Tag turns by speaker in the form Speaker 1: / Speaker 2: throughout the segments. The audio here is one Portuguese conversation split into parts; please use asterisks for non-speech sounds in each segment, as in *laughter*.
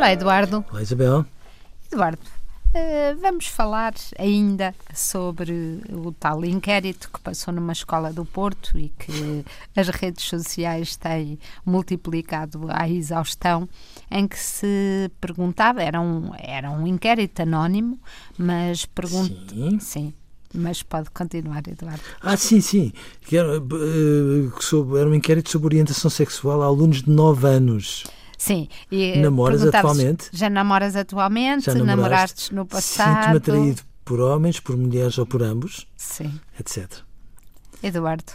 Speaker 1: Olá, Eduardo.
Speaker 2: Olá, Isabel.
Speaker 1: Eduardo, uh, vamos falar ainda sobre o tal inquérito que passou numa escola do Porto e que as redes sociais têm multiplicado à exaustão, em que se perguntava, era um, era um inquérito anónimo, mas pergunta.
Speaker 2: Sim.
Speaker 1: Sim. Mas pode continuar, Eduardo.
Speaker 2: Ah, sim, sim. Era, sobre, era um inquérito sobre orientação sexual a alunos de 9 anos.
Speaker 1: Sim.
Speaker 2: E Namoras atualmente?
Speaker 1: Já namoras atualmente? Já namoraste no passado?
Speaker 2: Sinto-me atraído por homens, por mulheres ou por ambos.
Speaker 1: Sim.
Speaker 2: Etc.
Speaker 1: Eduardo,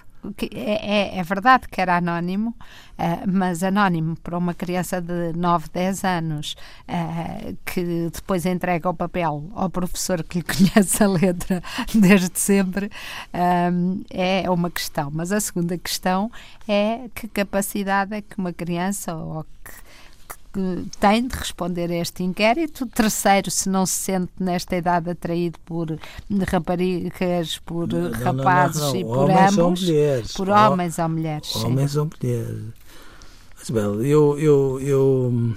Speaker 1: é, é, é, verdade que era anónimo, uh, mas anónimo para uma criança de 9, 10 anos uh, que depois entrega o papel ao professor que lhe *laughs* conhece a letra desde sempre uh, é uma questão. Mas a segunda questão é que capacidade é que uma criança ou que tem de responder a este inquérito. Terceiro, se não se sente nesta idade atraído por raparigas, por não, rapazes não, não, e por
Speaker 2: homens
Speaker 1: ambos,
Speaker 2: ou mulheres.
Speaker 1: por homens ou mulheres.
Speaker 2: Homens
Speaker 1: sim.
Speaker 2: ou mulheres. Mas, eu, eu, eu.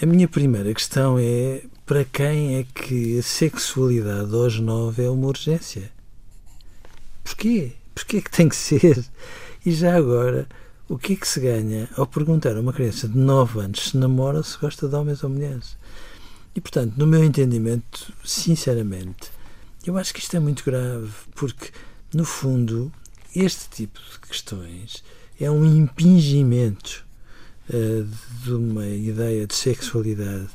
Speaker 2: A minha primeira questão é para quem é que a sexualidade aos nove é uma urgência? Porquê? Porquê é que tem que ser? E já agora, o que é que se ganha ao perguntar a uma criança de 9 anos se namora, se gosta de homens ou mulheres? E, portanto, no meu entendimento, sinceramente, eu acho que isto é muito grave, porque, no fundo, este tipo de questões é um impingimento uh, de uma ideia de sexualidade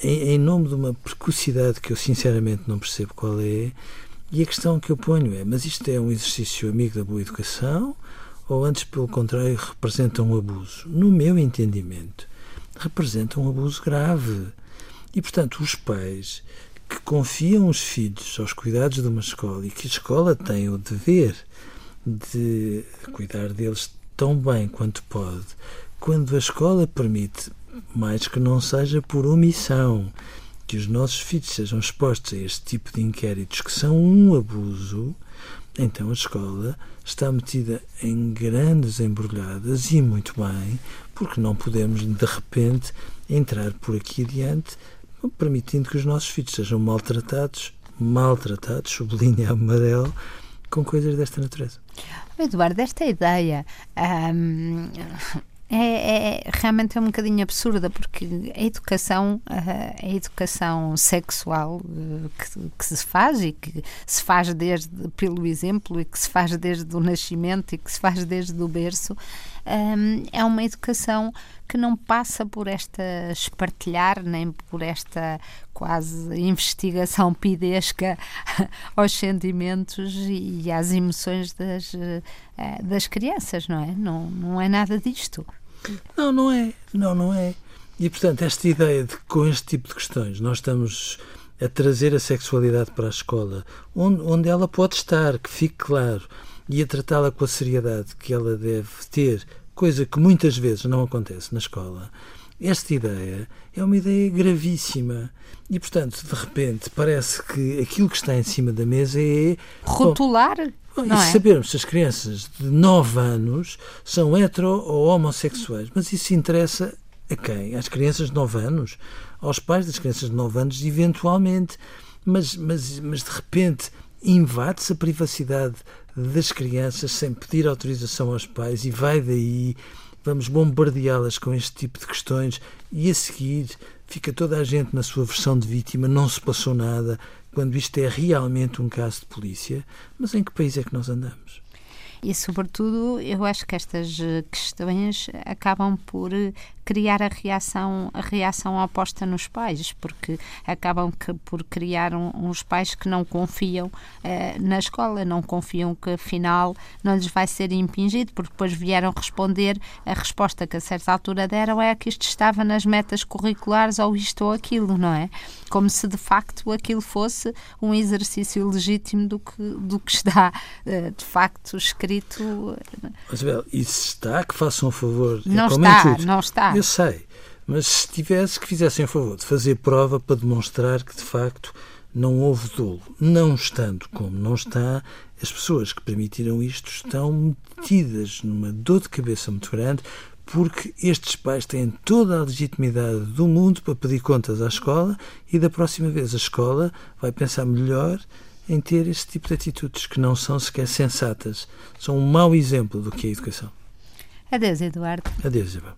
Speaker 2: em, em nome de uma precocidade que eu, sinceramente, não percebo qual é. E a questão que eu ponho é: mas isto é um exercício amigo da boa educação? Ou antes, pelo contrário, representam um abuso. No meu entendimento, representam um abuso grave. E, portanto, os pais que confiam os filhos aos cuidados de uma escola e que a escola tem o dever de cuidar deles tão bem quanto pode, quando a escola permite, mais que não seja por omissão, que os nossos filhos sejam expostos a este tipo de inquéritos que são um abuso, então a escola está metida em grandes embrulhadas e muito bem, porque não podemos de repente entrar por aqui adiante permitindo que os nossos filhos sejam maltratados, maltratados, sublinha amarelo, com coisas desta natureza.
Speaker 1: Eduardo, esta ideia hum, é, é, realmente é um bocadinho absurda porque a educação a educação sexual eh, que, que, se faz e que se faz desde pelo exemplo e que se faz desde o nascimento e que se faz desde o berço um, é uma educação que não passa por esta espartilhar nem por esta quase investigação *laughs* pidesca *laughs* aos sentimentos e às emoções das, eh, das crianças, não é? Não, não é nada disto.
Speaker 2: Não, não é. Não, não é. E, portanto, esta ideia de que com este tipo de questões nós estamos a trazer a sexualidade para a escola, onde, onde ela pode estar, que fique claro, e a tratá-la com a seriedade que ela deve ter, coisa que muitas vezes não acontece na escola, esta ideia é uma ideia gravíssima. E, portanto, de repente, parece que aquilo que está em cima da mesa é.
Speaker 1: Rotular?
Speaker 2: Bom,
Speaker 1: não
Speaker 2: e
Speaker 1: é?
Speaker 2: sabermos se as crianças de 9 anos são hetero ou homossexuais. Mas isso interessa a quem? Às crianças de 9 anos? Aos pais das crianças de 9 anos, eventualmente. Mas, mas, mas de repente invade-se a privacidade das crianças sem pedir autorização aos pais e vai daí vamos bombardeá-las com este tipo de questões e a seguir fica toda a gente na sua versão de vítima, não se passou nada, quando isto é realmente um caso de polícia. Mas em que país é que nós andamos?
Speaker 1: E, sobretudo, eu acho que estas questões acabam por criar a reação, a reação oposta nos pais, porque acabam que, por criar um, uns pais que não confiam eh, na escola, não confiam que afinal não lhes vai ser impingido, porque depois vieram responder a resposta que a certa altura deram é que isto estava nas metas curriculares ou isto ou aquilo, não é? Como se de facto aquilo fosse um exercício legítimo do que, do que está eh, de facto escrito.
Speaker 2: Mas, Bel, isso está, que façam um favor.
Speaker 1: Não está, não está.
Speaker 2: Eu sei, mas se tivesse que fizessem a favor de fazer prova para demonstrar que de facto não houve dolo, não estando como não está, as pessoas que permitiram isto estão metidas numa dor de cabeça muito grande, porque estes pais têm toda a legitimidade do mundo para pedir contas à escola e da próxima vez a escola vai pensar melhor em ter esse tipo de atitudes que não são sequer sensatas. São um mau exemplo do que é a educação.
Speaker 1: Adeus, Eduardo.
Speaker 2: Adeus, Isabel.